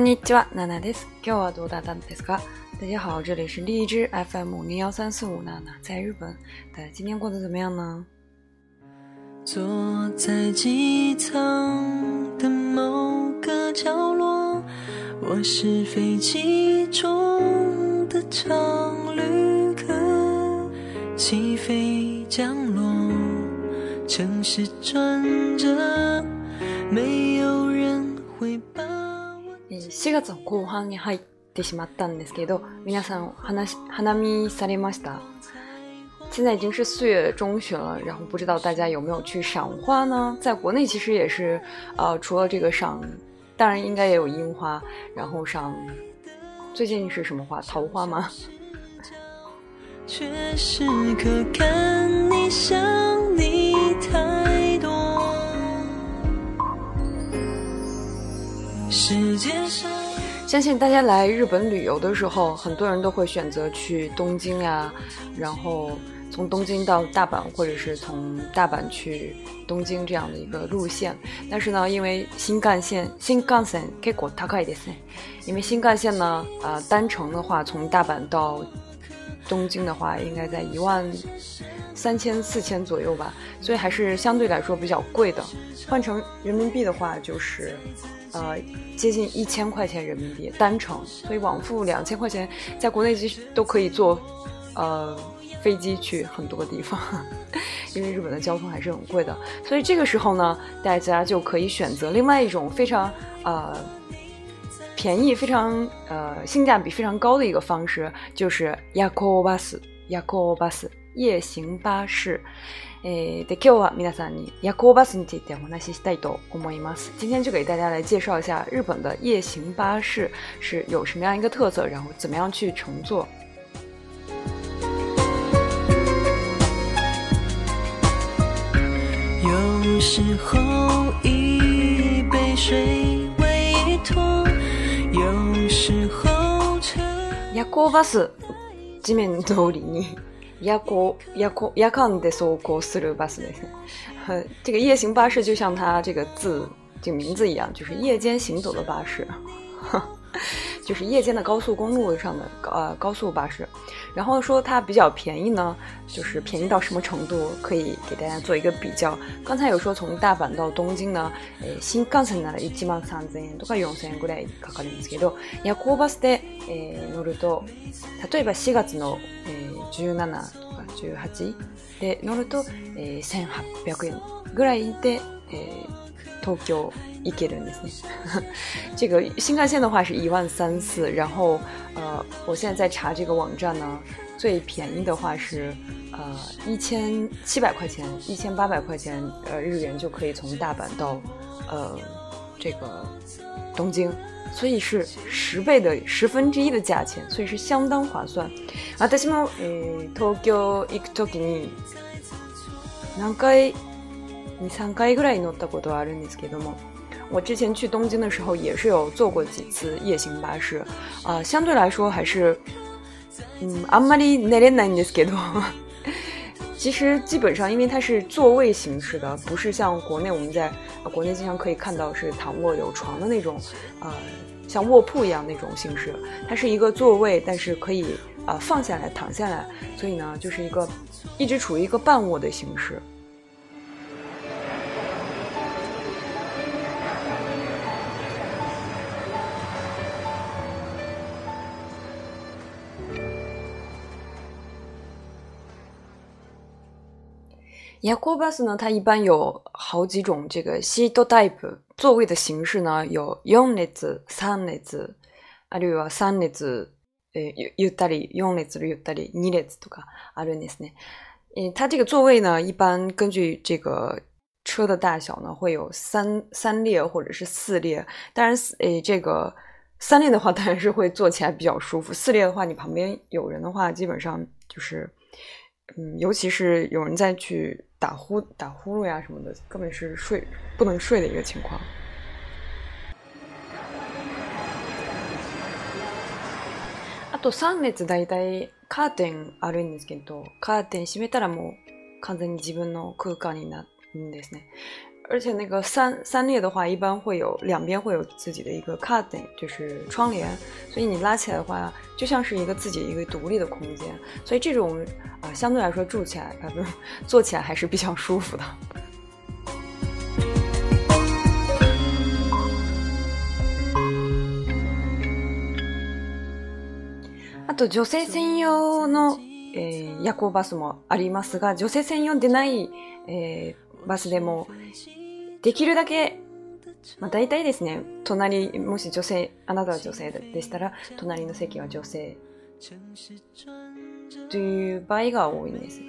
你好，这里是荔枝 FM 零幺三四五娜娜，在日本，家今天过得怎么样呢？坐在机舱的某个角落，我是飞机中的常旅客，起飞降落，城市转折，没有人会。4月後半に入旬了，然后不知道大家有没有去赏花呢？在国内其实也是，呃，除了这个赏，当然应该也有樱花，然后赏最近是什么花？桃花吗？上。相信大家来日本旅游的时候，很多人都会选择去东京啊，然后从东京到大阪，或者是从大阪去东京这样的一个路线。但是呢，因为新干线，新干线可以过太快一点噻。因为新干线呢，呃，单程的话，从大阪到东京的话，应该在一万三千四千左右吧，所以还是相对来说比较贵的。换成人民币的话，就是。呃，接近一千块钱人民币单程，所以往复两千块钱，在国内其实都可以坐，呃，飞机去很多地方，因为日本的交通还是很贵的。所以这个时候呢，大家就可以选择另外一种非常呃便宜、非常呃性价比非常高的一个方式，就是 Yakobus Yakobus。夜行巴士，诶，对，今天啊，皆さんに夜行バスについてお話したいと思います。今天就给大家来介绍一下日本的夜行巴士是有什么样一个特色，然后怎么样去乘坐。有时候一杯水为托，有时候。夜行巴士地面通りに。夜行夜行夜，看得说过四六八四嘞。这个夜行巴士就像它这个字这个名字一样，就是夜间行走的巴士，就是夜间的高速公路上的呃高速巴士。然后说它比较便宜呢，就是便宜到什么程度？可以给大家做一个比较。刚才有说从大阪到东京呢，诶新干线呢有几毛钱，都快用钱过来。卡卡呢，けど夜行バスで诶乗ると、例えば四月の。十七か十八，で乗ると、え、千八百円ぐらいで、え、東京行けるんですね。这个新干线的话は一万三四，然后，呃，我现在在查这个网站呢，最便宜的话是，呃，一千七百块钱，一千八百块钱，呃，日元就可以从大阪到，呃，这个东京。所以是十倍的十分之一的价钱，所以是相当划算啊！但是呢，呃，Tokyo Ekigai，なんか二三回ぐらい乗ったことあるんですけど、我之前去东京的时候也是有坐过几次夜行巴士啊，相对来说还是嗯，あまり慣れないんですけど，其实基本上因为它是座位形式的，不是像国内我们在国内经常可以看到是躺卧有床的那种啊。像卧铺一样那种形式，它是一个座位，但是可以啊放下来躺下来，所以呢就是一个一直处于一个半卧的形式。夜行巴士呢，它一般有好几种这个 t o type，座位的形式呢，有四列、三列，啊对吧？三列、呃，有有ったり、四列る有ったり、二列とか、あるんですね。嗯，它这个座位呢，一般根据这个车的大小呢，会有三三列或者是四列。当然，呃，这个三列的话，当然是会坐起来比较舒服；四列的话，你旁边有人的话，基本上就是。嗯，尤其是有人在去打呼打呼噜呀什么的，根本是睡不能睡的一个情况。あと三列だいたいカーテンあるんですけど、カーテン閉めたらもう完全に自分の空間になるんですね。而且那个三三列的话，一般会有两边会有自己的一个 c u r t i n g 就是窗帘，所以你拉起来的话，就像是一个自己一个独立的空间，所以这种啊，相对来说住起来啊，不是坐起来还是比较舒服的。あと女性専用の夜行バスもありますが、女性専用でないバスでも。できるだけ、あ、大体ですね。隣もし女性あなたは女性でしたら隣の席は女性。对，巴伊卡我给 is。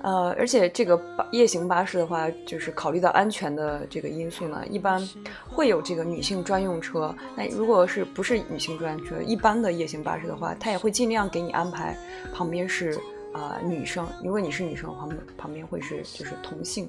呃，而且这个夜行巴士的话，就是考虑到安全的这个因素呢，一般会有这个女性专用车。那如果是不是女性专车，一般的夜行巴士的话，它也会尽量给你安排旁边是啊女生，如果你是女生，旁边旁边会是就是同性。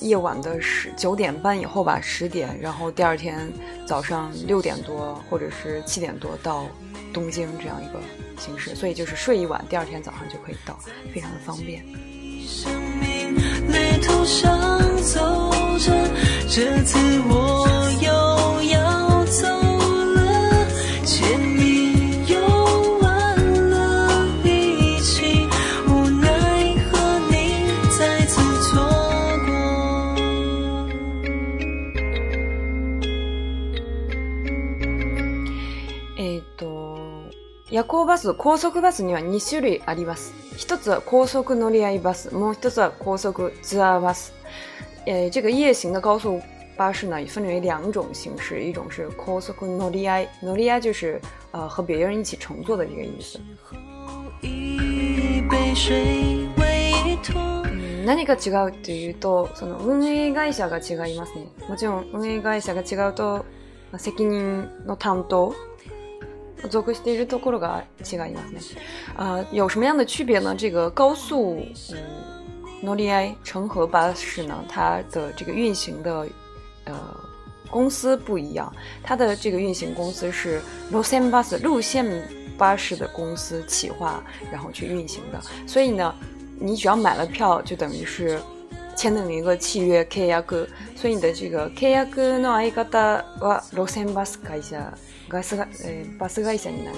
夜晚的十九点半以后吧，十点，然后第二天早上六点多或者是七点多到东京这样一个形式，所以就是睡一晚，第二天早上就可以到，非常的方便。行バス、高速バスには2種類あります。一つは高速乗り合いバス、もう一つは高速ツアーバス。え这个夜行的高速巴士呢，分为两种形式，一种是高速乗り合い，乗り合い就是呃和别人一起乘坐的这个意思。何が違うというと、その運営会社が違いますね。もちろん運営会社が違うと、責任の担当做这个事情都够了，几个意思呢？啊，有什么样的区别呢？这个高速嗯，诺里埃城河巴士呢，它的这个运行的呃公司不一样，它的这个运行公司是路线巴士路线巴士的公司企划，然后去运行的。所以呢，你只要买了票，就等于是签订了一个契约契约，所以你的这个契约の相方は路线巴士会社。巴斯卡，呃，巴斯卡一些你那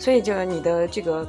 所以就你的这个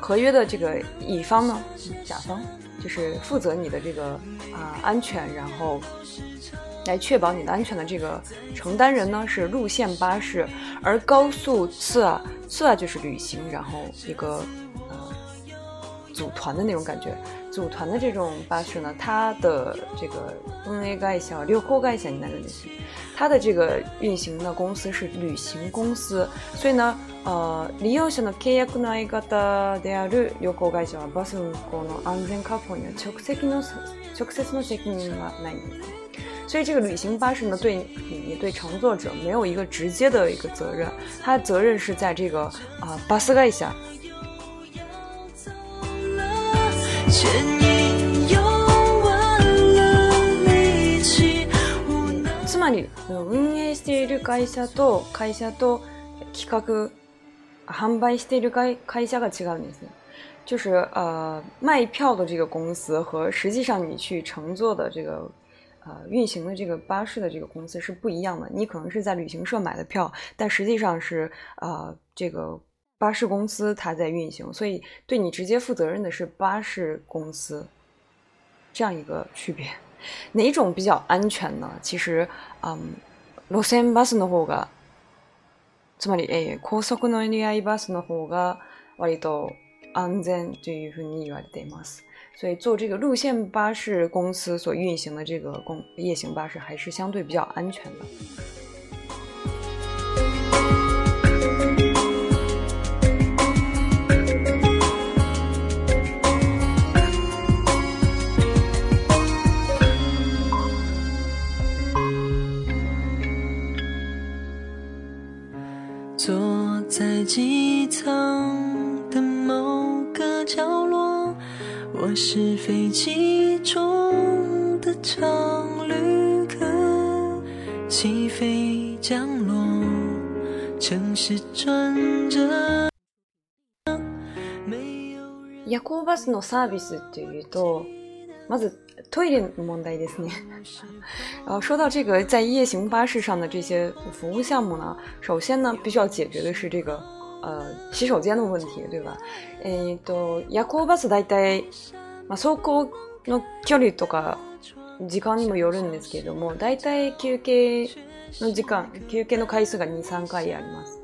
合约的这个乙方呢，甲方就是负责你的这个啊安全，然后来确保你的安全的这个承担人呢是路线巴士，而高速次啊次啊就是旅行，然后一个呃组团的那种感觉。组团的这种巴士呢，它的这个东亚干线、六号干线那个就些，它的这个运行的公司是旅行公司。所以呢，啊，利用者の契約の相方である旅行会社は、バス運行の安全確保には直接の直接的責任はない。所以这个旅行巴士呢，对你对乘坐者没有一个直接的一个责任，它的责任是在这个啊巴士干线。つまり、運営している会社と会社と企画販売している会会社が違うんですね。就是呃卖票的这个公司和实际上你去乘坐的这个呃运行的这个巴士的这个公司是不一样的。你可能是在旅行社买的票，但实际上是呃这个。巴士公司它在运行，所以对你直接负责任的是巴士公司，这样一个区别，哪种比较安全呢？其实，嗯，路线巴士の方が、つまり、高速のエリアバスの方が、わと安全というふうに言われています。所以，坐这个路线巴士公司所运行的这个公夜行巴士还是相对比较安全的。夜行バスのサービスっていうと、まずトイレの問題ですね。呃，说到这个在夜行巴士上的这些服务项目呢，首先呢必须要解决的是这个呃洗手间的问题，对吧？えっと夜行バスだいたいまあ走行の距離とか時間にもよるんですけれども、だいたい休憩の時間、休憩の回数が2、3回あります。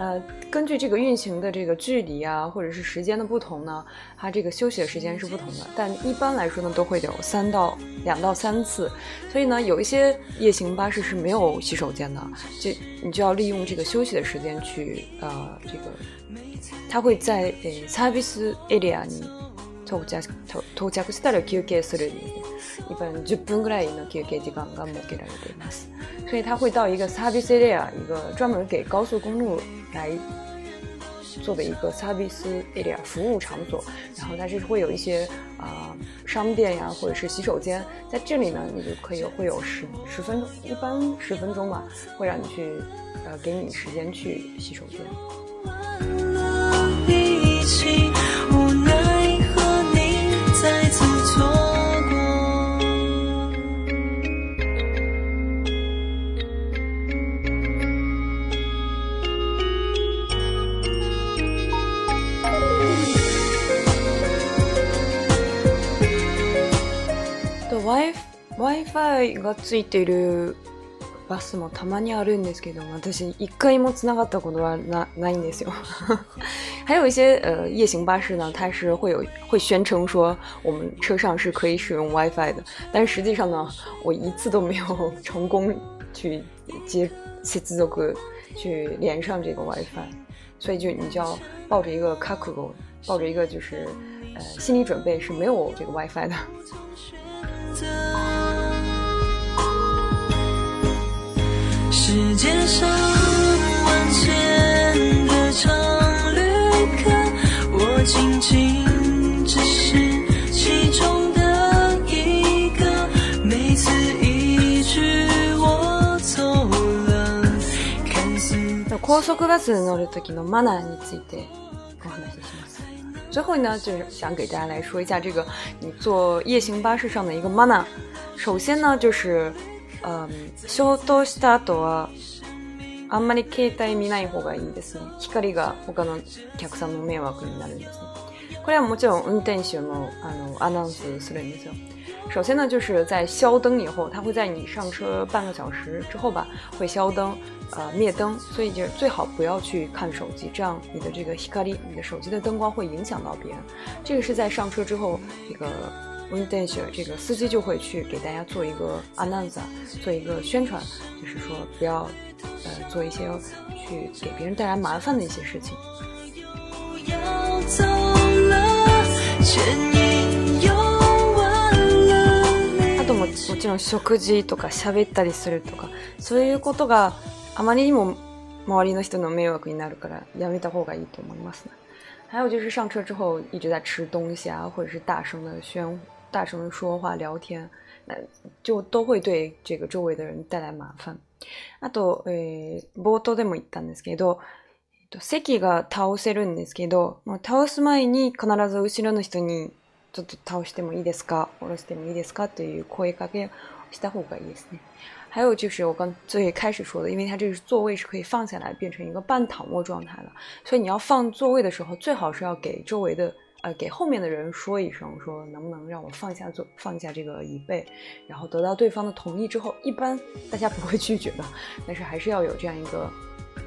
呃，根据这个运行的这个距离啊，或者是时间的不同呢，它这个休息的时间是不同的。但一般来说呢，都会有三到两到三次。所以呢，有一些夜行巴士是没有洗手间的，就你就要利用这个休息的时间去呃这个。它会在たとえばサービス a リアに到着到到着したら休憩する一般十分ぐらいの間間もできます。所以他会到一个 service area，一个专门给高速公路。来作为一个サービスエリア服务场所，然后它是会有一些啊商店呀，或者是洗手间，在这里呢，你就可以会有十十分钟，一般十分钟吧，会让你去，呃，给你时间去洗手间。WiFi がついているバスもたまにあるんですけど、私一回も繋がったことはなないんですよ。还有一些呃夜行巴士呢，它是会有会宣称说我们车上是可以使用 WiFi 的，但实际上呢，我一次都没有成功去接接这个去连上这个 WiFi，所以就你就要抱着一个卡库狗，抱着一个就是呃心理准备是没有这个 WiFi 的。世界上万千的常旅客我仅仅只是其中的一个每次一句我走了开心的都跟我来最后呢就是想给大家来说一下这个你坐夜行巴士上的一个 mana 首先呢就是あ消灯した後は、あんまり携帯見ない方がいいですね。光が他の客さんの迷惑になるんですね。これはもちろん運転手もあのアナウンスするんですよ。首先呢，就是在消灯以后，它会在你上车半个小时之后吧，会消灯，呃，灭灯，所以就最好不要去看手机，这样你的这个 hikari，你的手机的灯光会影响到别人。这个是在上车之后，这个我们担心这个司机就会去给大家做一个 n 南子，做一个宣传，就是说不要，呃，做一些去给别人带来麻烦的一些事情。あとももちろん食事とか喋ったりするとかそういうことがあまりにも周りの人の迷惑になるからやめた方がいいと思います。还有就是上车之后一直在吃东西啊，或者是大声的喧。大声说话、聊天，那就都会对这个周围的人带来麻烦。あと、えー、冒頭でも言ったんですけど、えと、席が倒せるんですけど、倒す前に必ず後ろの人にちょっと倒してもいいですか下ろしてもいいですかという声かけした方がいいですね。还有就是我刚最开始说的，因为它这个座位是可以放下来，变成一个半躺卧状态的，所以你要放座位的时候，最好是要给周围的呃，给后面的人说一声，说能不能让我放下做放下这个椅背，然后得到对方的同意之后，一般大家不会拒绝的，但是还是要有这样一个，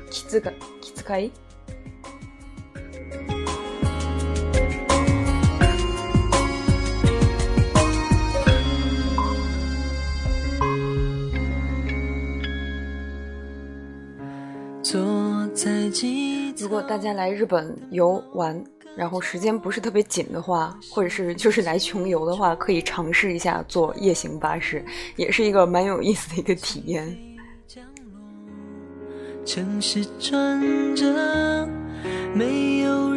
姿感，姿态。坐在。如果大家来日本游玩。然后时间不是特别紧的话，或者是就是来穷游的话，可以尝试一下坐夜行巴士，也是一个蛮有意思的一个体验。城市转没有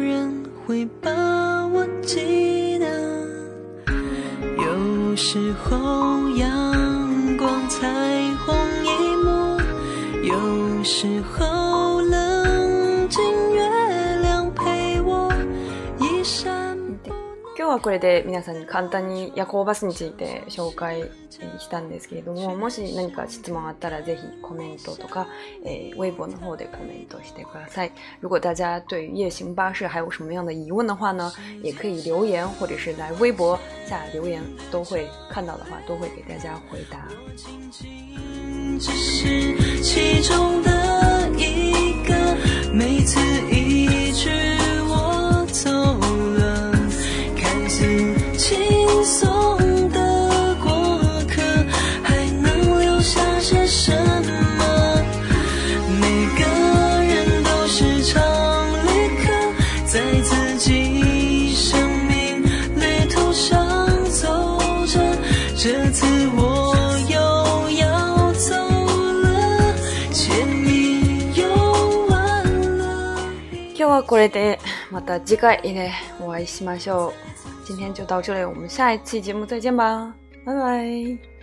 时候阳光，彩虹一抹，有时候。日はこれで皆さんに簡単に夜行バスについて紹介したんですけれども、もし何か質問あったらぜひコメントとか、えー、ボーの方でコメントしてください。如果大家对夜行巴士还有什么样的疑问的话呢，也可以留言或者是来微博下留言，都会看到的话都会给大家回答。只是其中的今日はこれでまた次回でお会いしましょう。今天就到这里，我们下一期节目再见吧，拜拜。